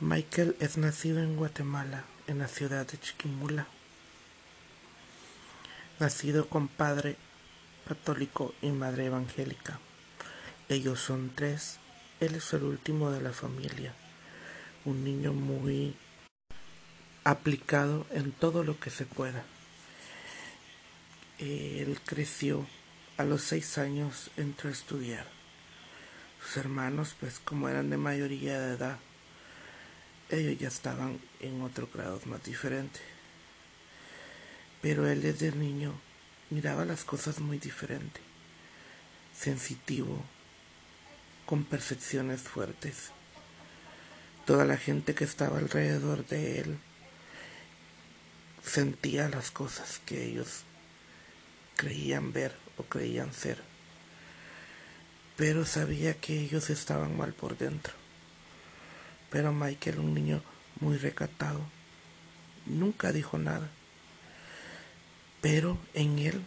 Michael es nacido en Guatemala, en la ciudad de Chiquimula. Nacido con padre católico y madre evangélica. Ellos son tres. Él es el último de la familia. Un niño muy aplicado en todo lo que se pueda. Él creció a los seis años, entró a estudiar. Sus hermanos, pues como eran de mayoría de edad, ellos ya estaban en otro grado más diferente. Pero él desde niño miraba las cosas muy diferente, sensitivo, con percepciones fuertes. Toda la gente que estaba alrededor de él sentía las cosas que ellos creían ver o creían ser, pero sabía que ellos estaban mal por dentro. Pero Michael, un niño muy recatado, nunca dijo nada. Pero en él,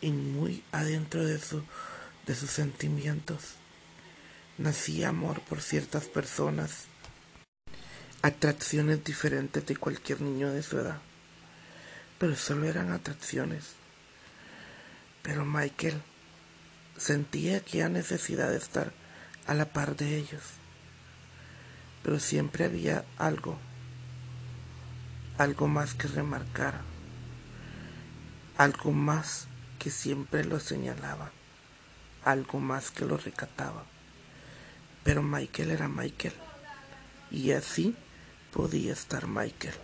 y muy adentro de, su, de sus sentimientos, nacía amor por ciertas personas, atracciones diferentes de cualquier niño de su edad. Pero solo eran atracciones. Pero Michael sentía que había necesidad de estar a la par de ellos. Pero siempre había algo, algo más que remarcar, algo más que siempre lo señalaba, algo más que lo recataba. Pero Michael era Michael y así podía estar Michael.